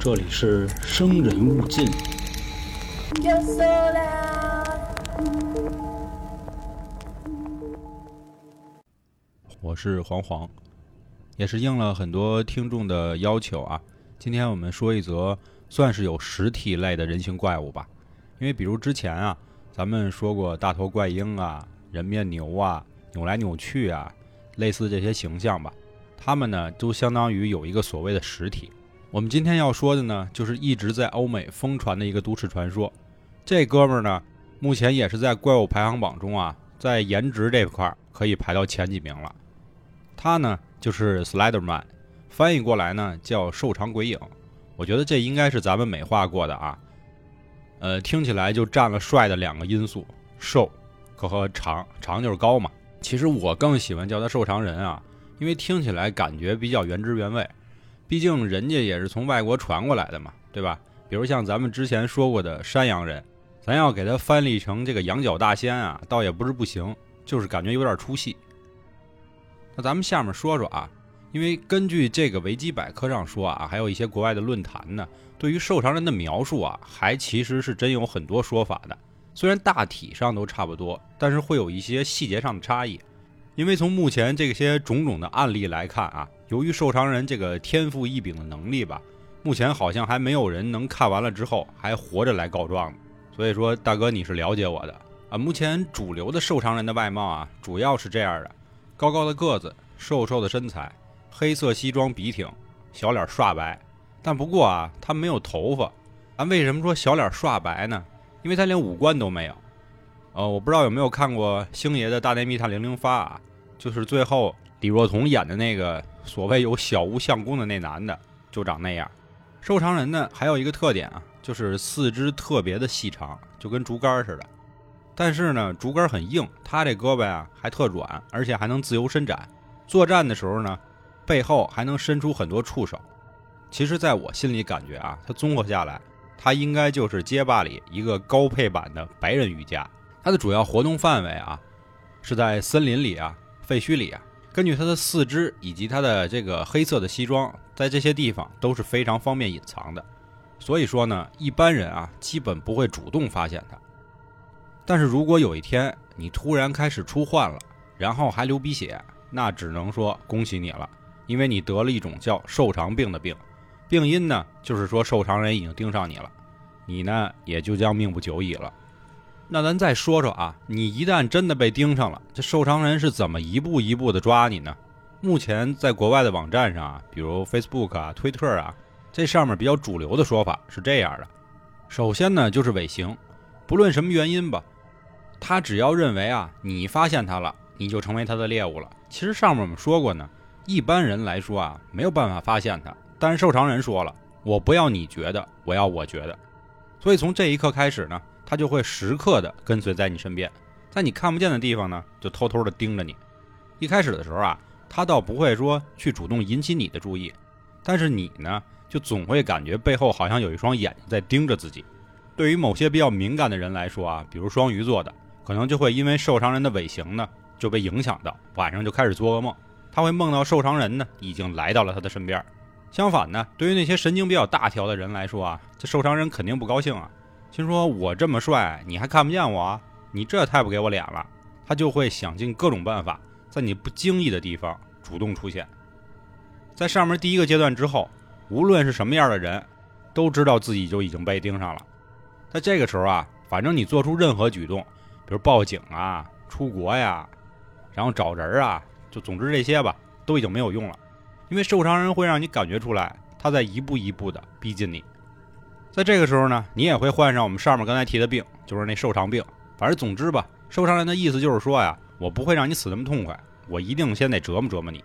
这里是生人勿近。我是黄黄，也是应了很多听众的要求啊。今天我们说一则算是有实体类的人形怪物吧，因为比如之前啊，咱们说过大头怪婴啊、人面牛啊、扭来扭去啊，类似这些形象吧，他们呢都相当于有一个所谓的实体。我们今天要说的呢，就是一直在欧美疯传的一个都市传说。这哥们儿呢，目前也是在怪物排行榜中啊，在颜值这块可以排到前几名了。他呢就是 Slenderman，翻译过来呢叫瘦长鬼影。我觉得这应该是咱们美化过的啊，呃，听起来就占了帅的两个因素，瘦可和长，长就是高嘛。其实我更喜欢叫他瘦长人啊，因为听起来感觉比较原汁原味。毕竟人家也是从外国传过来的嘛，对吧？比如像咱们之前说过的山羊人，咱要给他翻译成这个羊角大仙啊，倒也不是不行，就是感觉有点出戏。那咱们下面说说啊，因为根据这个维基百科上说啊，还有一些国外的论坛呢，对于瘦长人的描述啊，还其实是真有很多说法的。虽然大体上都差不多，但是会有一些细节上的差异。因为从目前这些种种的案例来看啊，由于瘦长人这个天赋异禀的能力吧，目前好像还没有人能看完了之后还活着来告状的。所以说，大哥你是了解我的啊。目前主流的瘦长人的外貌啊，主要是这样的。高高的个子，瘦瘦的身材，黑色西装笔挺，小脸刷白。但不过啊，他没有头发。咱为什么说小脸刷白呢？因为他连五官都没有。呃，我不知道有没有看过星爷的《大内密探零零发》啊，就是最后李若彤演的那个所谓有小无相公的那男的，就长那样。瘦长人呢，还有一个特点啊，就是四肢特别的细长，就跟竹竿似的。但是呢，竹竿很硬，他这胳膊啊还特软，而且还能自由伸展。作战的时候呢，背后还能伸出很多触手。其实，在我心里感觉啊，他综合下来，他应该就是街霸里一个高配版的白人瑜伽。它的主要活动范围啊，是在森林里啊、废墟里啊。根据它的四肢以及它的这个黑色的西装，在这些地方都是非常方便隐藏的。所以说呢，一般人啊，基本不会主动发现它。但是如果有一天你突然开始出汗了，然后还流鼻血，那只能说恭喜你了，因为你得了一种叫瘦长病的病，病因呢就是说瘦长人已经盯上你了，你呢也就将命不久矣了。那咱再说说啊，你一旦真的被盯上了，这瘦长人是怎么一步一步的抓你呢？目前在国外的网站上啊，比如 Facebook 啊、推特啊，这上面比较主流的说法是这样的：首先呢就是尾行，不论什么原因吧。他只要认为啊，你发现他了，你就成为他的猎物了。其实上面我们说过呢，一般人来说啊，没有办法发现他。但是瘦长人说了，我不要你觉得，我要我觉得。所以从这一刻开始呢，他就会时刻的跟随在你身边，在你看不见的地方呢，就偷偷的盯着你。一开始的时候啊，他倒不会说去主动引起你的注意，但是你呢，就总会感觉背后好像有一双眼睛在盯着自己。对于某些比较敏感的人来说啊，比如双鱼座的。可能就会因为受伤人的尾行呢，就被影响到，晚上就开始做噩梦。他会梦到受伤人呢已经来到了他的身边。相反呢，对于那些神经比较大条的人来说啊，这受伤人肯定不高兴啊，心说我这么帅，你还看不见我？你这太不给我脸了。他就会想尽各种办法，在你不经意的地方主动出现。在上面第一个阶段之后，无论是什么样的人，都知道自己就已经被盯上了。在这个时候啊，反正你做出任何举动。比如报警啊、出国呀，然后找人啊，就总之这些吧，都已经没有用了，因为受伤人会让你感觉出来他在一步一步的逼近你。在这个时候呢，你也会患上我们上面刚才提的病，就是那瘦长病。反正总之吧，瘦长人的意思就是说呀，我不会让你死那么痛快，我一定先得折磨折磨你。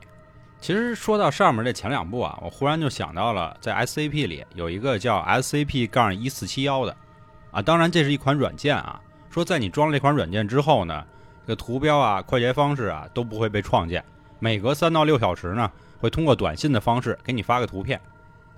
其实说到上面这前两步啊，我忽然就想到了，在 SCP 里有一个叫 SCP- 杠一四七幺的，啊，当然这是一款软件啊。说在你装了这款软件之后呢，这个图标啊、快捷方式啊都不会被创建。每隔三到六小时呢，会通过短信的方式给你发个图片。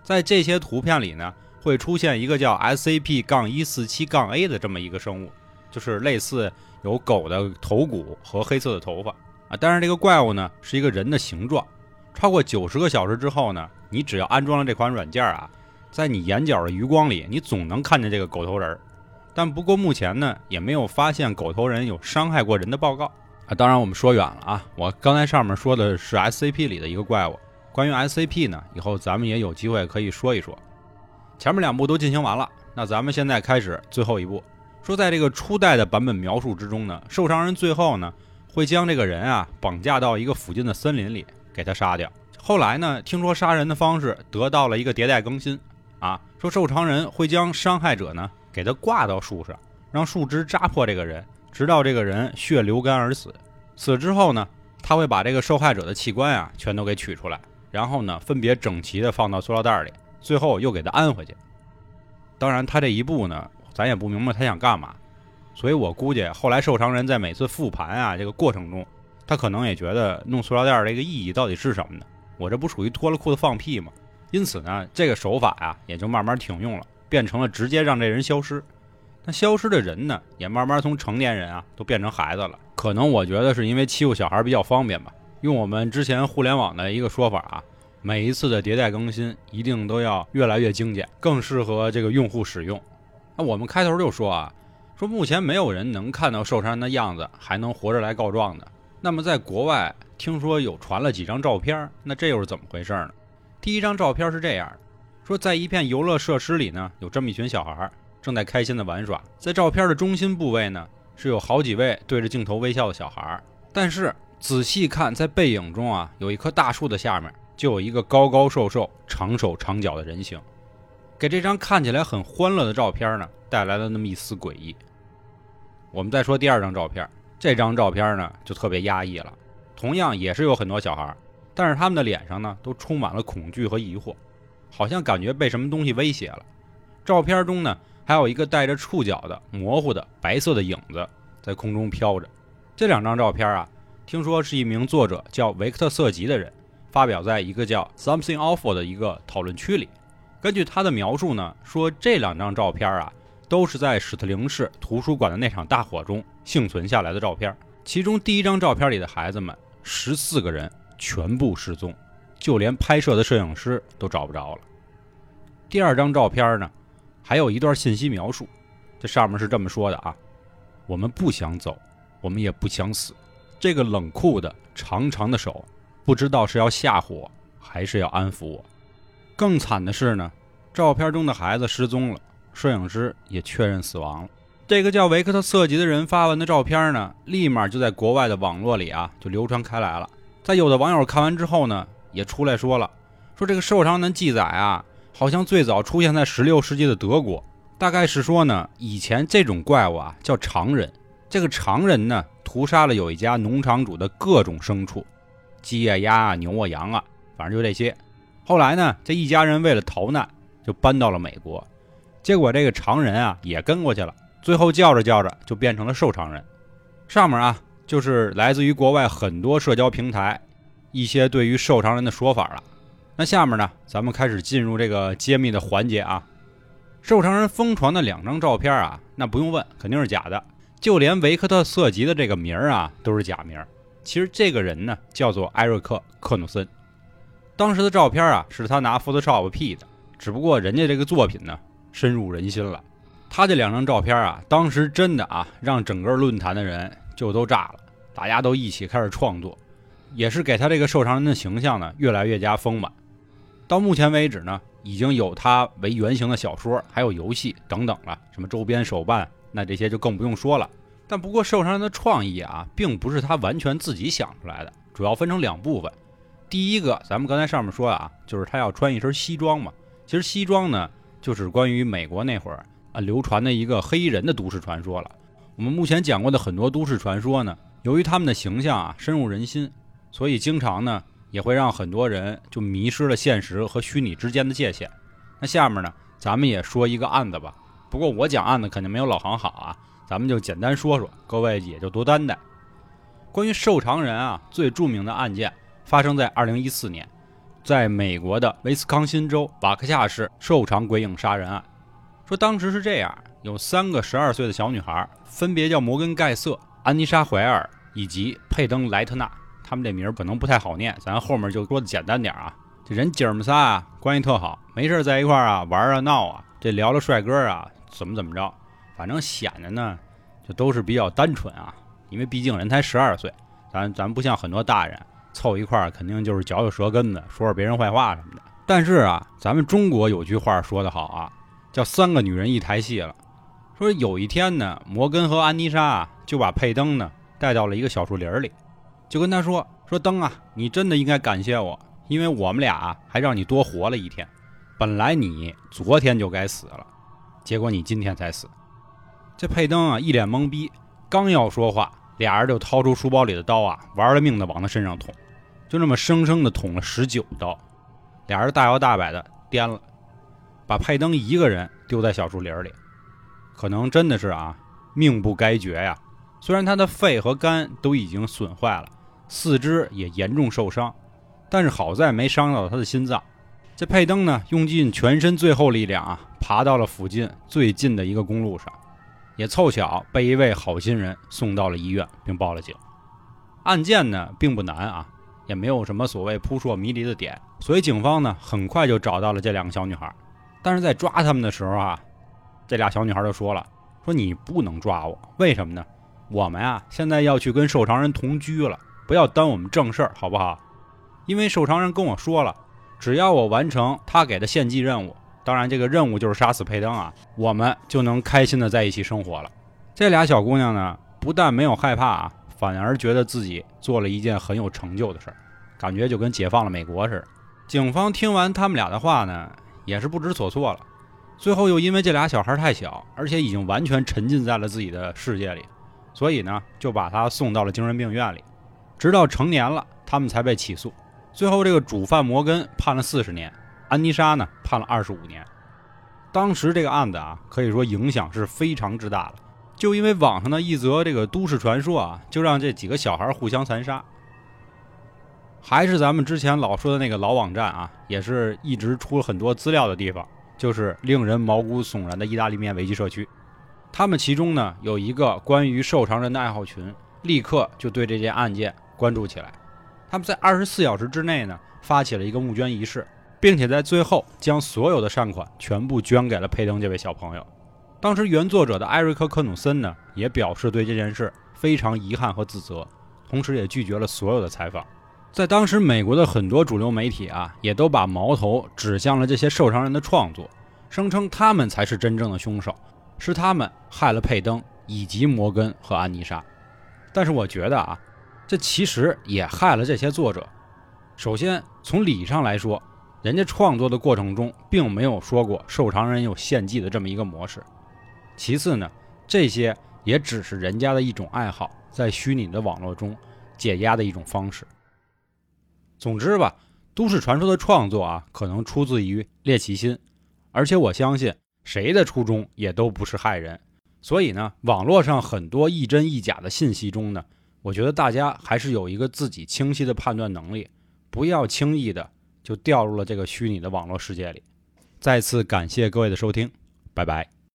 在这些图片里呢，会出现一个叫 SCP- 杠一四七杠 A 的这么一个生物，就是类似有狗的头骨和黑色的头发啊。但是这个怪物呢是一个人的形状，超过九十个小时之后呢，你只要安装了这款软件啊，在你眼角的余光里，你总能看见这个狗头人。但不过目前呢，也没有发现狗头人有伤害过人的报告啊。当然，我们说远了啊，我刚才上面说的是 SCP 里的一个怪物。关于 SCP 呢，以后咱们也有机会可以说一说。前面两步都进行完了，那咱们现在开始最后一步。说在这个初代的版本描述之中呢，受伤人最后呢会将这个人啊绑架到一个附近的森林里，给他杀掉。后来呢，听说杀人的方式得到了一个迭代更新啊，说受伤人会将伤害者呢给他挂到树上，让树枝扎破这个人，直到这个人血流干而死。死之后呢，他会把这个受害者的器官啊全都给取出来。然后呢，分别整齐的放到塑料袋里，最后又给他安回去。当然，他这一步呢，咱也不明白他想干嘛，所以我估计后来受伤人在每次复盘啊这个过程中，他可能也觉得弄塑料袋这个意义到底是什么呢？我这不属于脱了裤子放屁吗？因此呢，这个手法呀也就慢慢停用了，变成了直接让这人消失。那消失的人呢，也慢慢从成年人啊都变成孩子了。可能我觉得是因为欺负小孩比较方便吧。用我们之前互联网的一个说法啊，每一次的迭代更新一定都要越来越精简，更适合这个用户使用。那我们开头就说啊，说目前没有人能看到受伤人的样子还能活着来告状的。那么在国外听说有传了几张照片，那这又是怎么回事呢？第一张照片是这样说在一片游乐设施里呢，有这么一群小孩正在开心的玩耍，在照片的中心部位呢，是有好几位对着镜头微笑的小孩，但是。仔细看，在背影中啊，有一棵大树的下面，就有一个高高瘦瘦、长手长脚的人形，给这张看起来很欢乐的照片呢，带来了那么一丝诡异。我们再说第二张照片，这张照片呢，就特别压抑了。同样也是有很多小孩，但是他们的脸上呢，都充满了恐惧和疑惑，好像感觉被什么东西威胁了。照片中呢，还有一个带着触角的模糊的白色的影子在空中飘着。这两张照片啊。听说是一名作者叫维克特·瑟吉的人发表在一个叫 Something Awful 的一个讨论区里。根据他的描述呢，说这两张照片啊，都是在史特灵市图书馆的那场大火中幸存下来的照片。其中第一张照片里的孩子们，十四个人全部失踪，就连拍摄的摄影师都找不着了。第二张照片呢，还有一段信息描述，这上面是这么说的啊：我们不想走，我们也不想死。这个冷酷的长长的手，不知道是要吓唬我，还是要安抚我。更惨的是呢，照片中的孩子失踪了，摄影师也确认死亡了。这个叫维克特·瑟吉的人发完的照片呢，立马就在国外的网络里啊就流传开来了。在有的网友看完之后呢，也出来说了，说这个受伤的记载啊，好像最早出现在16世纪的德国，大概是说呢，以前这种怪物啊叫常人。这个常人呢，屠杀了有一家农场主的各种牲畜，鸡啊、鸭啊、牛啊、羊啊，反正就这些。后来呢，这一家人为了逃难，就搬到了美国。结果这个常人啊，也跟过去了。最后叫着叫着，就变成了瘦常人。上面啊，就是来自于国外很多社交平台一些对于瘦常人的说法了。那下面呢，咱们开始进入这个揭秘的环节啊。瘦常人疯传的两张照片啊，那不用问，肯定是假的。就连维克特·瑟吉的这个名儿啊，都是假名。其实这个人呢，叫做艾瑞克·克努森。当时的照片啊，是他拿 Photoshop P 的。只不过人家这个作品呢，深入人心了。他这两张照片啊，当时真的啊，让整个论坛的人就都炸了。大家都一起开始创作，也是给他这个受伤人的形象呢，越来越加丰满。到目前为止呢，已经有他为原型的小说，还有游戏等等了，什么周边手办。那这些就更不用说了。但不过受伤人的创意啊，并不是他完全自己想出来的，主要分成两部分。第一个，咱们刚才上面说啊，就是他要穿一身西装嘛。其实西装呢，就是关于美国那会儿啊流传的一个黑衣人的都市传说了。我们目前讲过的很多都市传说呢，由于他们的形象啊深入人心，所以经常呢也会让很多人就迷失了现实和虚拟之间的界限。那下面呢，咱们也说一个案子吧。不过我讲案子肯定没有老航好啊，咱们就简单说说，各位也就多担待。关于瘦长人啊，最著名的案件发生在二零一四年，在美国的威斯康辛州瓦克夏市瘦长鬼影杀人案。说当时是这样，有三个十二岁的小女孩，分别叫摩根·盖瑟、安妮莎·怀尔以及佩登·莱特纳。他们这名儿可能不太好念，咱后面就说的简单点啊。这人姐儿们仨啊，关系特好，没事在一块儿啊玩啊闹啊，这聊聊帅哥啊，怎么怎么着，反正显得呢就都是比较单纯啊。因为毕竟人才十二岁，咱咱不像很多大人凑一块儿，肯定就是嚼嚼舌根子，说说别人坏话什么的。但是啊，咱们中国有句话说得好啊，叫三个女人一台戏了。说有一天呢，摩根和安妮莎啊就把佩登呢带到了一个小树林里，就跟他说说登啊，你真的应该感谢我。因为我们俩还让你多活了一天，本来你昨天就该死了，结果你今天才死。这佩登啊，一脸懵逼，刚要说话，俩人就掏出书包里的刀啊，玩了命的往他身上捅，就那么生生的捅了十九刀。俩人大摇大摆的颠了，把佩登一个人丢在小树林里。可能真的是啊，命不该绝呀。虽然他的肺和肝都已经损坏了，四肢也严重受伤。但是好在没伤到他的心脏。这佩登呢，用尽全身最后力量啊，爬到了附近最近的一个公路上，也凑巧被一位好心人送到了医院，并报了警。案件呢并不难啊，也没有什么所谓扑朔迷离的点，所以警方呢很快就找到了这两个小女孩。但是在抓他们的时候啊，这俩小女孩就说了：“说你不能抓我，为什么呢？我们啊现在要去跟受偿人同居了，不要耽误我们正事儿，好不好？”因为受偿人跟我说了，只要我完成他给的献祭任务，当然这个任务就是杀死佩登啊，我们就能开心的在一起生活了。这俩小姑娘呢，不但没有害怕啊，反而觉得自己做了一件很有成就的事儿，感觉就跟解放了美国似的。警方听完他们俩的话呢，也是不知所措了。最后又因为这俩小孩太小，而且已经完全沉浸在了自己的世界里，所以呢，就把他送到了精神病院里，直到成年了，他们才被起诉。最后，这个主犯摩根判了四十年，安妮莎呢判了二十五年。当时这个案子啊，可以说影响是非常之大的。就因为网上的一则这个都市传说啊，就让这几个小孩互相残杀。还是咱们之前老说的那个老网站啊，也是一直出了很多资料的地方，就是令人毛骨悚然的意大利面危机社区。他们其中呢有一个关于受偿人的爱好群，立刻就对这件案件关注起来。他们在二十四小时之内呢，发起了一个募捐仪式，并且在最后将所有的善款全部捐给了佩登这位小朋友。当时原作者的艾瑞克·科努森呢，也表示对这件事非常遗憾和自责，同时也拒绝了所有的采访。在当时，美国的很多主流媒体啊，也都把矛头指向了这些受伤人的创作，声称他们才是真正的凶手，是他们害了佩登以及摩根和安妮莎。但是我觉得啊。这其实也害了这些作者。首先，从理上来说，人家创作的过程中并没有说过瘦长人有献祭的这么一个模式。其次呢，这些也只是人家的一种爱好，在虚拟的网络中解压的一种方式。总之吧，都市传说的创作啊，可能出自于猎奇心，而且我相信谁的初衷也都不是害人。所以呢，网络上很多亦真亦假的信息中呢。我觉得大家还是有一个自己清晰的判断能力，不要轻易的就掉入了这个虚拟的网络世界里。再次感谢各位的收听，拜拜。